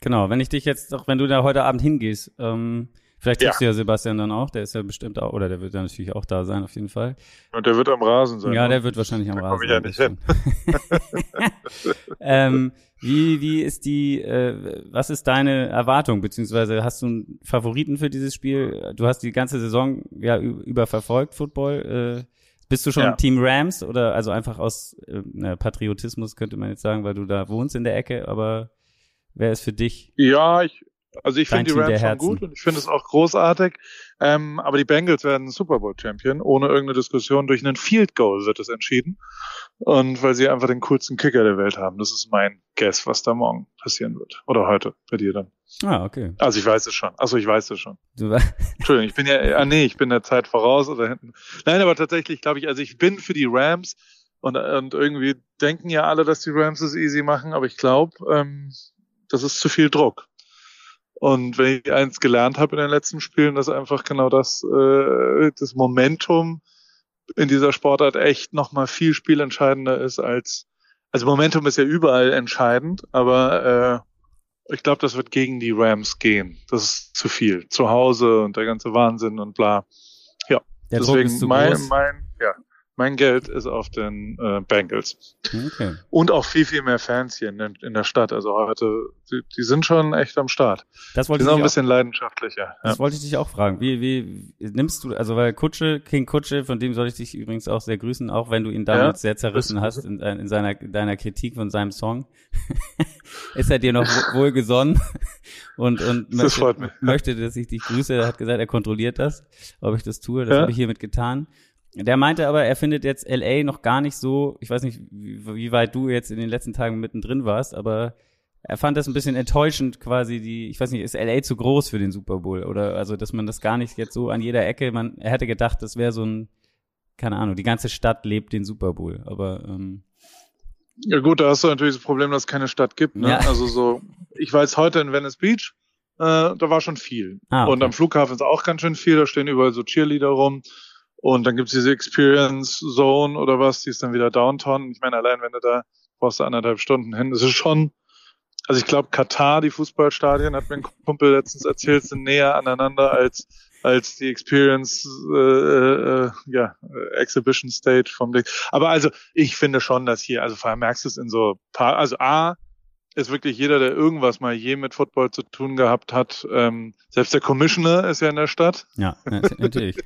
Genau, wenn ich dich jetzt, auch wenn du da heute Abend hingehst, ähm, vielleicht triffst ja. du ja Sebastian dann auch, der ist ja bestimmt auch, oder der wird ja natürlich auch da sein, auf jeden Fall. Und der wird am Rasen sein. Ja, der wird wahrscheinlich am da Rasen sein. Ich ja nicht hin. ähm, wie, wie ist die, äh, was ist deine Erwartung, beziehungsweise hast du einen Favoriten für dieses Spiel? Du hast die ganze Saison ja über verfolgt, Football. Äh, bist du schon ja. Team Rams oder also einfach aus äh, Patriotismus könnte man jetzt sagen, weil du da wohnst in der Ecke, aber wer ist für dich? Ja, ich, also ich finde die Rams schon gut und ich finde es auch großartig. Ähm, aber die Bengals werden Super Bowl Champion. Ohne irgendeine Diskussion. Durch einen Field Goal wird es entschieden. Und weil sie einfach den coolsten Kicker der Welt haben. Das ist mein Guess, was da morgen passieren wird. Oder heute bei dir dann. Ah, okay. Also ich weiß es schon. Achso, ich weiß es schon. Entschuldigung, ich bin ja, ah nee, ich bin der Zeit voraus oder hinten. Nein, aber tatsächlich glaube ich, also ich bin für die Rams und, und irgendwie denken ja alle, dass die Rams es easy machen, aber ich glaube, ähm, das ist zu viel Druck. Und wenn ich eins gelernt habe in den letzten Spielen, dass einfach genau das, äh, das Momentum in dieser Sportart echt nochmal viel spielentscheidender ist als, also Momentum ist ja überall entscheidend, aber äh, ich glaube, das wird gegen die Rams gehen. Das ist zu viel. Zu Hause und der ganze Wahnsinn und bla. Ja. Der Deswegen mein, mein, ja, mein Geld ist auf den äh, Bengals. Okay. Und auch viel, viel mehr Fans hier in, in der Stadt. Also heute, die, die, sind schon echt am Start. Das wollte die sind auch ein bisschen leidenschaftlicher. Das ja. wollte ich dich auch fragen. Wie, wie nimmst du, also weil Kutsche, King Kutsche, von dem soll ich dich übrigens auch sehr grüßen, auch wenn du ihn damals ja, sehr zerrissen hast in, in seiner deiner Kritik von seinem Song, ist er dir noch wohlgesonnen und, und das möchte, möchte, dass ich dich grüße. Er hat gesagt, er kontrolliert das, ob ich das tue. Das ja. habe ich hiermit getan. Der meinte aber, er findet jetzt LA noch gar nicht so, ich weiß nicht, wie, wie weit du jetzt in den letzten Tagen mittendrin warst, aber er fand das ein bisschen enttäuschend quasi die, ich weiß nicht, ist LA zu groß für den Super Bowl oder also, dass man das gar nicht jetzt so an jeder Ecke, man, er hätte gedacht, das wäre so ein, keine Ahnung, die ganze Stadt lebt den Super Bowl, aber ähm, ja gut, da hast du natürlich das Problem, dass es keine Stadt gibt. Ne? Ja. Also so, ich war jetzt heute in Venice Beach, äh, da war schon viel. Ah, okay. Und am Flughafen ist auch ganz schön viel, da stehen überall so Cheerleader rum. Und dann gibt's diese Experience Zone oder was, die ist dann wieder Downtown. Ich meine, allein wenn du da brauchst du anderthalb Stunden hin, das ist schon, also ich glaube, Katar, die Fußballstadien, hat mir ein Kumpel letztens erzählt, sind näher aneinander als als die Experience äh, äh, ja Exhibition Stage vom Blick. Aber also ich finde schon, dass hier, also vor allem merkst du es in so paar, also A, ist wirklich jeder, der irgendwas mal je mit Football zu tun gehabt hat. Ähm, selbst der Commissioner ist ja in der Stadt. Ja, natürlich.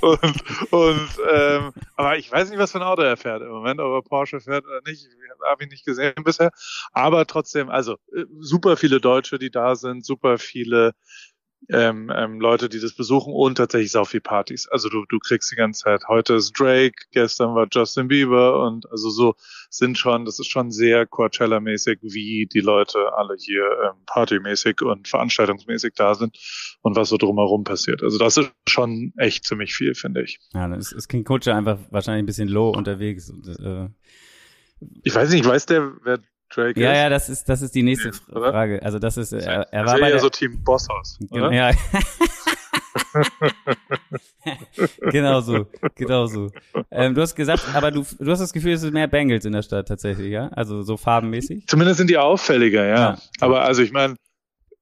und und ähm, aber ich weiß nicht, was für ein Auto er fährt im Moment, ob er Porsche fährt oder nicht. Habe ich nicht gesehen bisher. Aber trotzdem, also äh, super viele Deutsche, die da sind, super viele ähm, ähm, Leute, die das besuchen und tatsächlich sau viel Partys. Also du, du kriegst die ganze Zeit, heute ist Drake, gestern war Justin Bieber und also so sind schon, das ist schon sehr Coachella-mäßig, wie die Leute alle hier ähm, partymäßig und veranstaltungsmäßig da sind und was so drumherum passiert. Also das ist schon echt ziemlich viel, finde ich. Ja, das ist King Coach einfach wahrscheinlich ein bisschen low unterwegs. Und, äh, ich weiß nicht, weiß der, wer Drake ja, ist? Ja, das ist, das ist die nächste nee, Frage. Also das ist, er, er das war bei ja so Team Bosshaus, oder? Ja. genau so, genau so. Ähm, du hast gesagt, aber du, du hast das Gefühl, es sind mehr Bengals in der Stadt tatsächlich, ja? Also so farbenmäßig? Zumindest sind die auffälliger, ja. ja aber also ich meine,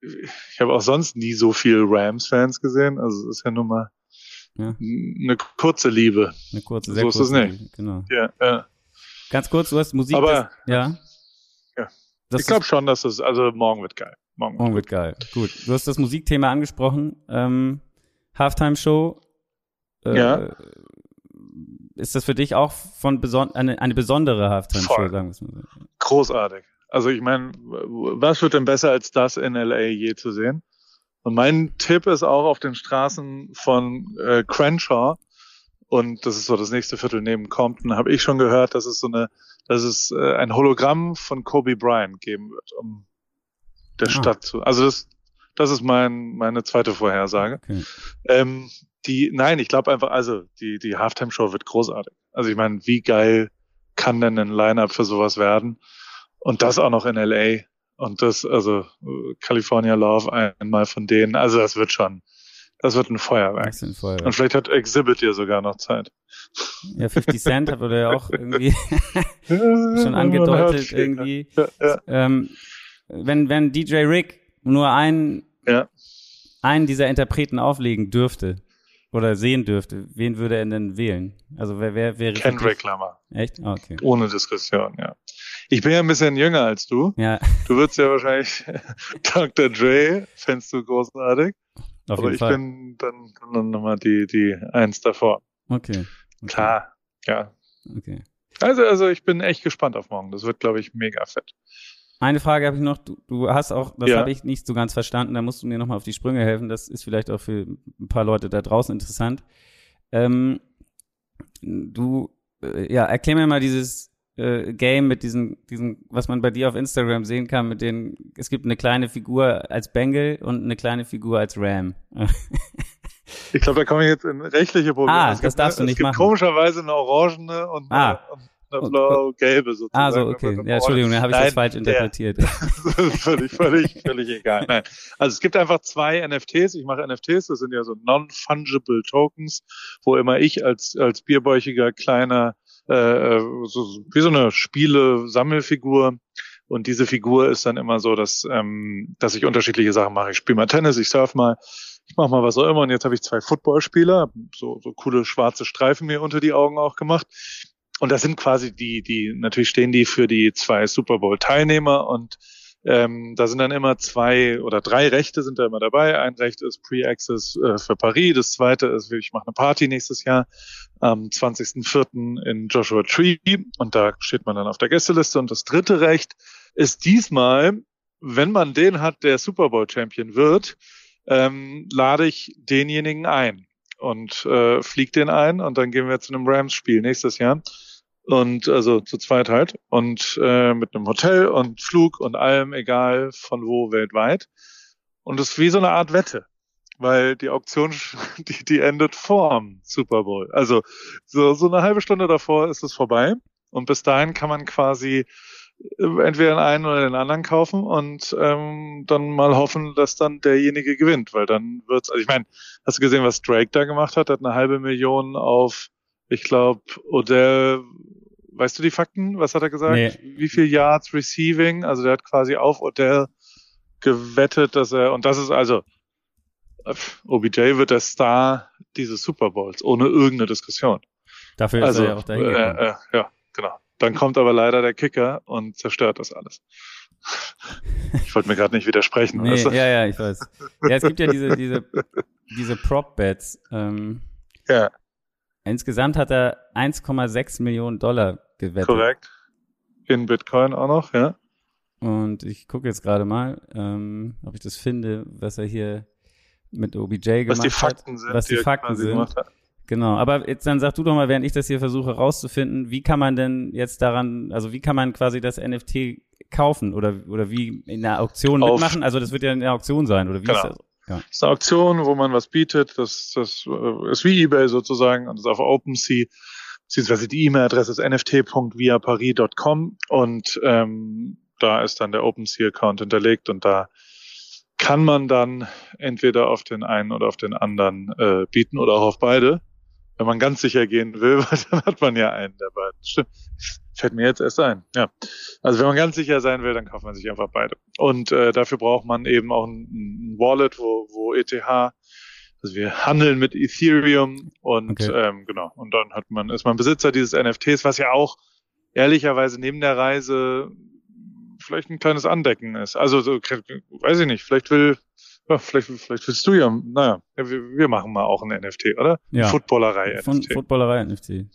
ich habe auch sonst nie so viel Rams-Fans gesehen. Also es ist ja nun mal ja. eine kurze Liebe. Eine kurze, sehr so kurze ist es nicht. Liebe, genau. Ja, ja. Ganz kurz, du hast Musik. Aber, das, ja. Ja. Ich glaube schon, dass es, also morgen wird geil. Morgen, morgen wird geil. Gut. Du hast das Musikthema angesprochen. Ähm, Halftime-Show. Äh, ja. Ist das für dich auch von beson eine, eine besondere Halftime-Show, sagen wir es mal so? Großartig. Also ich meine, was wird denn besser als das in LA je zu sehen? Und mein Tipp ist auch auf den Straßen von äh, Crenshaw, und das ist so das nächste Viertel neben Compton, habe ich schon gehört, dass es so eine, dass es äh, ein Hologramm von Kobe Bryant geben wird, um der ah. Stadt zu. Also das, das ist mein, meine zweite Vorhersage. Okay. Ähm, die, nein, ich glaube einfach, also die, die Halftime-Show wird großartig. Also ich meine, wie geil kann denn ein Line-Up für sowas werden? Und das auch noch in LA. Und das, also California Love einmal von denen. Also das wird schon, das wird ein Feuerwerk. Das ein Feuerwerk. Und vielleicht hat Exhibit hier sogar noch Zeit. Ja, 50 Cent hat oder ja auch irgendwie schon angedeutet irgendwie. Ja, ja. Ähm, wenn, wenn DJ Rick nur einen, ja. einen dieser Interpreten auflegen dürfte oder sehen dürfte, wen würde er denn wählen? Also wer, wer wäre Kendrick Lamar. Echt? Oh, okay. Ohne Diskussion, ja. Ich bin ja ein bisschen jünger als du. Ja. Du würdest ja wahrscheinlich Dr. Dre, fändest du großartig. Auf Aber ich Fall. bin dann, dann nochmal die, die eins davor. Okay. okay. Klar, ja. Okay. Also, also ich bin echt gespannt auf morgen. Das wird, glaube ich, mega fett. Eine Frage habe ich noch. Du, du hast auch, das ja. habe ich nicht so ganz verstanden. Da musst du mir nochmal auf die Sprünge helfen. Das ist vielleicht auch für ein paar Leute da draußen interessant. Ähm, du, äh, ja, erklär mir mal dieses äh, Game mit diesen, diesen, was man bei dir auf Instagram sehen kann, mit den, es gibt eine kleine Figur als Bengal und eine kleine Figur als Ram. ich glaube, da komme ich jetzt in rechtliche Probleme. Ah, es das gibt, darfst du nicht es gibt machen. komischerweise eine orangene und ah. eine, und eine blau-gelbe sozusagen. Ah, so, okay. Ja, Entschuldigung, dann habe ich Nein, das falsch interpretiert. Der, völlig, völlig, völlig egal. Nein. Also es gibt einfach zwei NFTs. Ich mache NFTs, das sind ja so non-fungible Tokens, wo immer ich als, als bierbäuchiger kleiner äh, so, wie so eine Spiele-Sammelfigur. Und diese Figur ist dann immer so, dass, ähm, dass ich unterschiedliche Sachen mache. Ich spiele mal Tennis, ich surf mal, ich mache mal was auch immer. Und jetzt habe ich zwei Footballspieler, so, so coole schwarze Streifen mir unter die Augen auch gemacht. Und das sind quasi die, die, natürlich stehen die für die zwei Super Bowl-Teilnehmer und ähm, da sind dann immer zwei oder drei Rechte sind da immer dabei. Ein Recht ist Pre-Access äh, für Paris. Das zweite ist, ich mache eine Party nächstes Jahr am 20.04. in Joshua Tree und da steht man dann auf der Gästeliste. Und das dritte Recht ist diesmal, wenn man den hat, der Super Bowl Champion wird, ähm, lade ich denjenigen ein und äh, fliege den ein und dann gehen wir zu einem Rams-Spiel nächstes Jahr und also zu zweit halt und äh, mit einem Hotel und Flug und allem, egal von wo weltweit. Und es ist wie so eine Art Wette, weil die Auktion, die, die endet vorm Super Bowl. Also so, so eine halbe Stunde davor ist es vorbei und bis dahin kann man quasi äh, entweder den einen oder den anderen kaufen und ähm, dann mal hoffen, dass dann derjenige gewinnt, weil dann wird's. Also ich meine, hast du gesehen, was Drake da gemacht hat? Hat eine halbe Million auf ich glaube, Odell, weißt du die Fakten? Was hat er gesagt? Nee. Wie viel Yards Receiving? Also der hat quasi auf Odell gewettet, dass er, und das ist also, OBJ wird der Star dieses Super Bowls, ohne irgendeine Diskussion. Dafür ist also, er ja auch dahin äh, äh, Ja, genau. Dann kommt aber leider der Kicker und zerstört das alles. Ich wollte mir gerade nicht widersprechen. Nee, weißt du? Ja, ja, ich weiß. Ja, es gibt ja diese, diese, diese Prop-Bets. Ähm, ja. Insgesamt hat er 1,6 Millionen Dollar gewettet. Korrekt. In Bitcoin auch noch, ja. Und ich gucke jetzt gerade mal, ähm, ob ich das finde, was er hier mit OBJ gemacht was die Fakten hat. Sind, was die, die Fakten sind. Genau, aber jetzt dann sag du doch mal, während ich das hier versuche rauszufinden, wie kann man denn jetzt daran, also wie kann man quasi das NFT kaufen oder oder wie in der Auktion Auf, mitmachen? Also das wird ja in der Auktion sein oder wie genau. ist das? Ja. Das ist eine Auktion, wo man was bietet. Das, das äh, ist wie eBay sozusagen und ist auf OpenSea. Beziehungsweise die E-Mail-Adresse ist nft.viaparis.com und ähm, da ist dann der OpenSea-Account hinterlegt und da kann man dann entweder auf den einen oder auf den anderen äh, bieten oder auch auf beide wenn man ganz sicher gehen will, weil dann hat man ja einen der beiden. Stimmt. Fällt mir jetzt erst ein. Ja. Also wenn man ganz sicher sein will, dann kauft man sich einfach beide. Und äh, dafür braucht man eben auch ein, ein Wallet, wo, wo ETH, also wir handeln mit Ethereum und okay. ähm, genau. Und dann hat man, ist man Besitzer dieses NFTs, was ja auch ehrlicherweise neben der Reise vielleicht ein kleines Andecken ist. Also so, weiß ich nicht, vielleicht will, ja, vielleicht, vielleicht willst du ja, naja, wir, wir machen mal auch ein NFT, oder? Ja. Footballerei Von NFT. Footballerei NFT.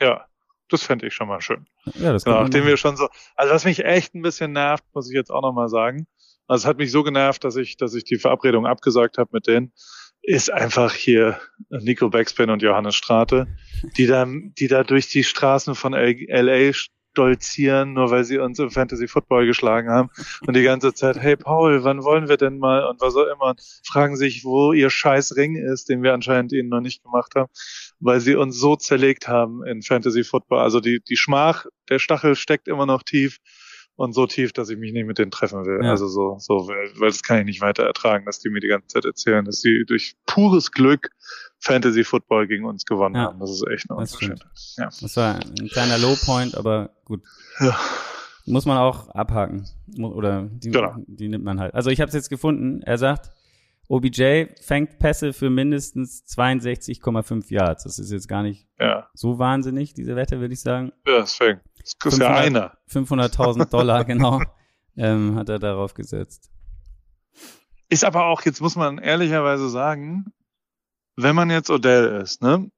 Ja, das fände ich schon mal schön. Ja, das kann Genau, nachdem wir schon so, also was mich echt ein bisschen nervt, muss ich jetzt auch nochmal sagen. Also es hat mich so genervt, dass ich, dass ich die Verabredung abgesagt habe mit denen, ist einfach hier Nico Backspin und Johannes Strate, die dann, die da durch die Straßen von LA stolzieren, nur weil sie uns im Fantasy Football geschlagen haben. Und die ganze Zeit, hey Paul, wann wollen wir denn mal und was auch immer, fragen sich, wo ihr scheiß Ring ist, den wir anscheinend ihnen noch nicht gemacht haben, weil sie uns so zerlegt haben in Fantasy Football. Also die, die Schmach, der Stachel steckt immer noch tief und so tief, dass ich mich nicht mit denen treffen will. Ja. Also so, so, weil, weil das kann ich nicht weiter ertragen, dass die mir die ganze Zeit erzählen, dass sie durch pures Glück Fantasy Football gegen uns gewonnen Ja. haben. Das ist echt eine. Unverschämtheit. Ja. Das war ein kleiner Low-Point, aber gut. Ja. Muss man auch abhaken. Oder die, Genau. die nimmt man halt. Also ich habe es jetzt gefunden. Er sagt, OBJ fängt Pässe für mindestens 62,5 Yards. Das ist jetzt gar nicht Ja, so wahnsinnig, diese Wette, würde ich sagen. ja deswegen. Das ist ja 500 einer. 500.000 Dollar, genau, ähm, hat er darauf gesetzt. Ist aber auch, jetzt muss man ehrlicherweise sagen, wenn man jetzt Odell ist, ne?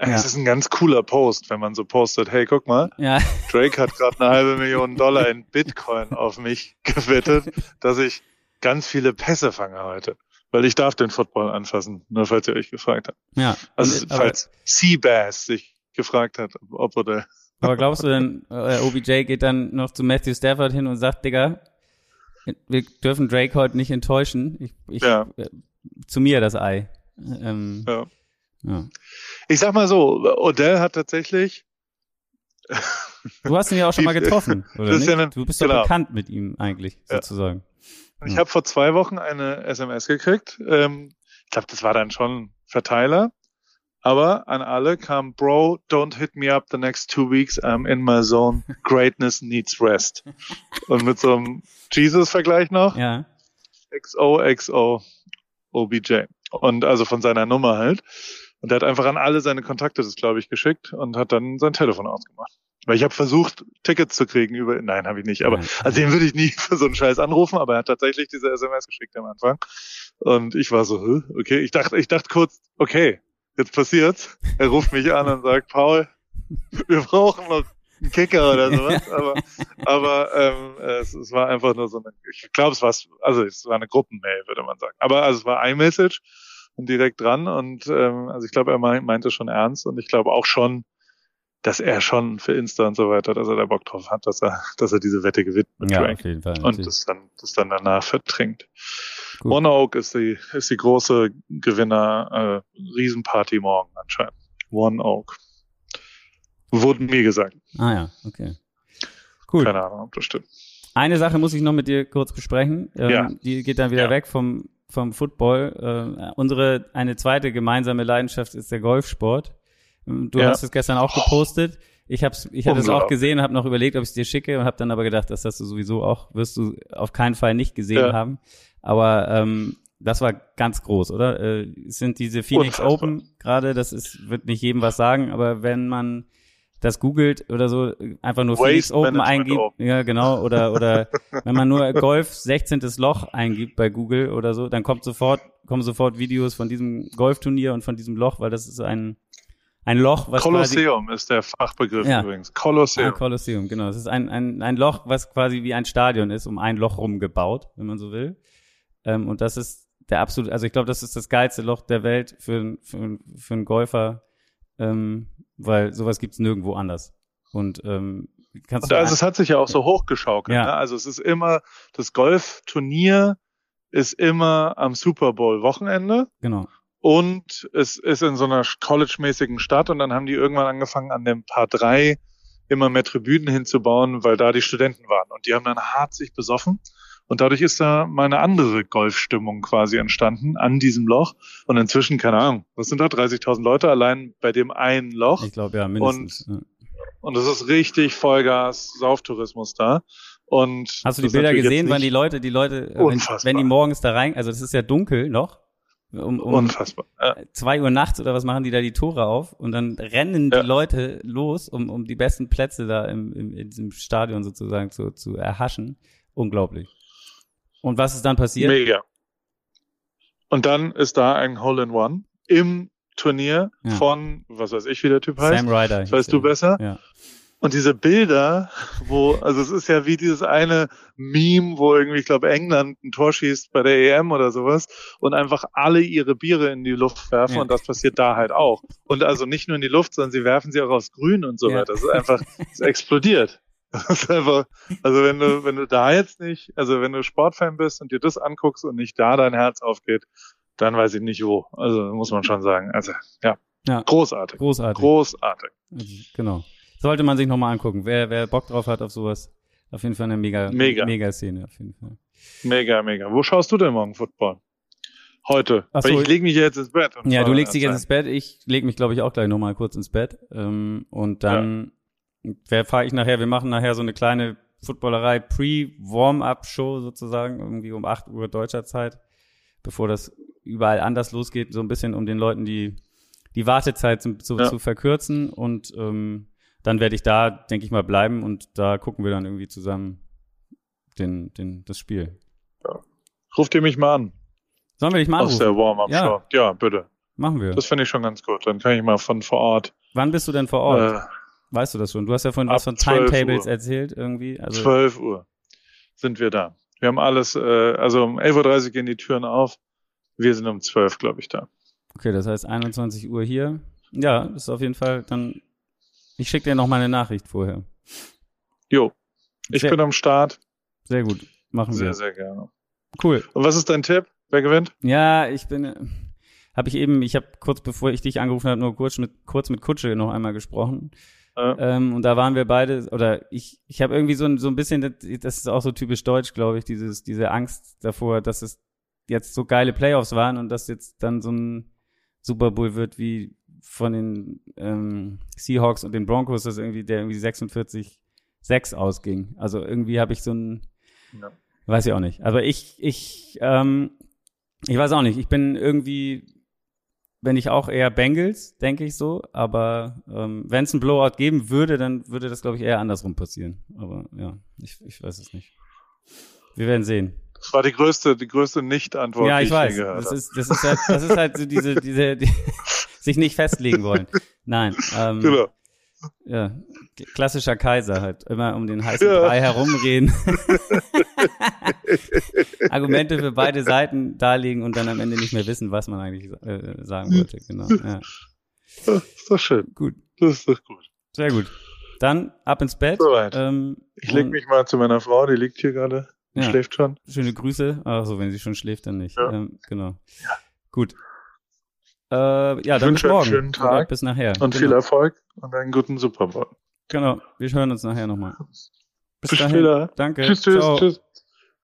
Ja. Es ist ein ganz cooler Post, wenn man so postet, hey, guck mal, Ja, Drake hat gerade eine halbe Million Dollar in Bitcoin auf mich gewettet, dass ich ganz viele Pässe fange heute. Weil ich darf den Football anfassen, nur falls ihr euch gefragt habt. ja. Also aber, falls Seabass sich gefragt hat, ob oder aber glaubst du denn, äh, OBJ geht dann noch zu Matthew Stafford hin und sagt, Digga, wir dürfen Drake heute nicht enttäuschen. Ich, ich, Ja. äh, zu mir das Ei. Ähm, Ja. ja. Ich sag mal so, Odell hat tatsächlich Du hast ihn ja auch schon mal getroffen, oder nicht? ja eine- du bist doch genau. bekannt mit ihm eigentlich, Ja. Sozusagen. Ich Ja. habe vor zwei Wochen eine SMS gekriegt. Ähm, ich glaube, das war dann schon Verteiler. Aber an alle kam, Bro, don't hit me up the next two weeks. I'm in my zone. Greatness needs rest. Und mit so einem Jesus-Vergleich noch. Ja. XOXO OBJ. Und also von seiner Nummer halt. Und er hat einfach an alle seine Kontakte das, glaube ich, geschickt und hat dann sein Telefon ausgemacht. Weil ich habe versucht, Tickets zu kriegen über. Nein, habe ich nicht. Aber also den würde ich nie für so einen Scheiß anrufen, aber er hat tatsächlich diese SMS geschickt am Anfang. Und ich war so, okay, ich dachte, ich dachte kurz, okay, jetzt passiert's. Er ruft mich an und sagt, Paul, wir brauchen noch einen Kicker oder sowas. Aber, aber ähm, es, es war einfach nur so eine, ich glaube, es war, also es war eine Gruppenmail, würde man sagen. Aber also es war iMessage und direkt dran und ähm, also ich glaube, er meint- meinte schon ernst und ich glaube auch schon, dass er schon für Insta und so weiter, dass er da Bock drauf hat, dass er, dass er diese Wette gewinnt mit Ja, Drake auf jeden Fall. und das dann, das dann danach verdrängt. Gut. One Oak ist die, ist die große Gewinner, äh, Riesenparty morgen anscheinend. One Oak. Wurde mir gesagt. Ah ja, okay. Cool. Keine Ahnung, ob das stimmt. Eine Sache muss ich noch mit dir kurz besprechen. Ähm, Ja. Die geht dann wieder Ja. weg vom, vom Football. Äh, unsere, eine zweite gemeinsame Leidenschaft ist der Golfsport. Du Ja. hast es gestern auch gepostet. Ich hab's, ich hatte es auch gesehen und habe noch überlegt, ob ich es dir schicke und habe dann aber gedacht, das hast du sowieso auch, wirst du auf keinen Fall nicht gesehen Ja. haben. Aber ähm, das war ganz groß, oder? Äh, es sind diese Phoenix Unfassbar. Open gerade, das ist, wird nicht jedem was sagen, aber wenn man das googelt oder so, einfach nur Waste Phoenix Open Management eingibt, Open. ja genau, oder oder wenn man nur Golf 16. Loch eingibt bei Google oder so, dann kommt sofort kommen sofort Videos von diesem Golfturnier und von diesem Loch, weil das ist ein ein Loch, was quasi Kolosseum ist der Fachbegriff Ja. übrigens. Ah, Kolosseum. Kolosseum, genau. Es ist ein, ein, ein Loch, was quasi wie ein Stadion ist, um ein Loch rum gebaut, wenn man so will. Ähm, und das ist der absolut, also ich glaube, das ist das geilste Loch der Welt für, für, für einen Golfer, ähm, weil sowas gibt's nirgendwo anders. Und ähm, kannst Und du also es hat sich ja auch so hochgeschaukelt. Ja. Ne? Also es ist immer, das Golfturnier ist immer am Super Bowl Wochenende genau. Und es ist in so einer college-mäßigen Stadt und dann haben die irgendwann angefangen an dem Paar 3 immer mehr Tribünen hinzubauen, weil da die Studenten waren. Und die haben dann hart sich besoffen. Und dadurch ist da mal eine andere Golfstimmung quasi entstanden an diesem Loch. Und inzwischen, keine Ahnung, was sind da, 30.000 Leute allein bei dem einen Loch? Ich glaube ja, mindestens. ja. und es ist richtig Vollgas Sauftourismus da. Und Hast du die Bilder gesehen, wann die Leute, die Leute, wenn, wenn die morgens da rein, also das ist ja dunkel noch, Um, um Unfassbar. Ja. zwei Uhr nachts oder was machen die da die Tore auf und dann rennen Ja. die Leute los, um, um die besten Plätze da im, im, in diesem Stadion sozusagen zu, zu erhaschen. Unglaublich. Und was ist dann passiert? Mega. Und dann ist da ein Hole-in-One im Turnier Ja. von, was weiß ich, wie der Typ heißt. Sam Ryder. Das weißt du besser? Ja. Und diese Bilder, wo, also es ist ja wie dieses eine Meme, wo irgendwie, ich glaube, England ein Tor schießt bei der EM oder sowas und einfach alle ihre Biere in die Luft werfen Ja. und das passiert da halt auch. Und also nicht nur in die Luft, sondern sie werfen sie auch aufs Grün und so Ja. weiter. Das ist einfach, es explodiert. Das ist einfach, also wenn du, wenn du da jetzt nicht, also wenn du Sportfan bist und dir das anguckst und nicht da dein Herz aufgeht, dann weiß ich nicht wo. Also muss man schon sagen. Also, ja. Ja. Großartig. Großartig. Großartig. Also, genau. Sollte man sich nochmal angucken. Wer, wer Bock drauf hat auf sowas, auf jeden Fall eine mega, Mega. mega Szene, auf jeden Fall. Mega, mega. Wo schaust du denn morgen Football? Heute. Ach Weil so. ich lege mich jetzt ins Bett. Ja, du legst dich jetzt ins Bett. Ich leg mich, glaube ich, auch gleich nochmal kurz ins Bett. Ähm, und dann wer fahre ich nachher? Wir machen nachher so eine kleine Footballerei Pre-Warm-Up-Show sozusagen, irgendwie um 8 Uhr deutscher Zeit, bevor das überall anders losgeht, so ein bisschen um den Leuten die, die Wartezeit zu, zu, Ja. zu verkürzen. Und ähm, dann werde ich da, denke ich mal, bleiben und da gucken wir dann irgendwie zusammen den, den, das Spiel. Ruft ihr mich mal an Sollen wir dich mal aus der anrufen? Warm-Up-Show. Ja. bitte. Machen wir. Das finde ich schon ganz gut. Dann kann ich mal von vor Ort. Wann bist du denn vor Ort? Äh, Weißt du das schon? Du hast ja von Ab was von 12 Timetables Uhr. erzählt irgendwie. Also 12 Uhr sind wir da. Wir haben alles, äh, also um 11.30 Uhr gehen die Türen auf. Wir sind um 12, glaube ich, da. okay, das heißt 21 Uhr hier. Ja, ist auf jeden Fall dann. Ich schicke dir noch mal eine Nachricht vorher. Jo. Ich Sehr- bin am Start. Sehr gut, machen Sehr, wir. sehr gerne. Cool. Und was ist dein Tipp? Wer gewinnt? Ja, ich bin. Habe ich eben. Ich habe kurz bevor ich dich angerufen habe, nur kurz mit kurz mit Kutsche noch einmal gesprochen. Äh, Ähm, und da waren wir beide, oder ich, ich habe irgendwie so ein, so ein bisschen, das, das ist auch so typisch deutsch, glaube ich, dieses, diese Angst davor, dass es jetzt so geile Playoffs waren und dass jetzt dann so ein Super Bowl wird wie von den ähm, Seahawks und den Broncos, das irgendwie, der irgendwie 46-6 ausging. Also irgendwie habe ich so ein, Ja. weiß ich auch nicht. Aber ich, ich, ähm, ich weiß auch nicht. Ich bin irgendwie, wenn ich auch eher Bengals, denke ich so. Aber ähm, wenn es ein Blowout geben würde, dann würde das, glaube ich, eher andersrum passieren. Aber ja, ich, ich weiß es nicht. Wir werden sehen. Das war die größte, die größte Nicht-Antwort, ja, die ich ich weiß. gehört Das ist, das ist halt, das ist halt so diese, diese, die, sich nicht festlegen wollen. Nein. Ähm, Genau. Ja, klassischer Kaiser halt. Immer um den heißen Ja. Brei herumreden. Argumente für beide Seiten darlegen und dann am Ende nicht mehr wissen, was man eigentlich äh, sagen wollte. Genau. Ja. Das ist doch schön. Gut, Das ist doch gut. sehr gut. Dann ab ins Bett. Soweit. Ähm, Ich leg und- mich mal zu meiner Frau, die liegt hier gerade. Ja. Schläft schon. Schöne Grüße. Ach so, wenn sie schon schläft, dann nicht. Ja. Ähm, genau. Gut. Äh, ja, dann bis wünsche einen morgen. schönen Tag Oder bis nachher. Und genau. viel Erfolg und einen guten Super Bowl. Genau. Wir hören uns nachher nochmal. Bis Bis dahin. später. Danke. Tschüss, tschüss, Ciao. tschüss.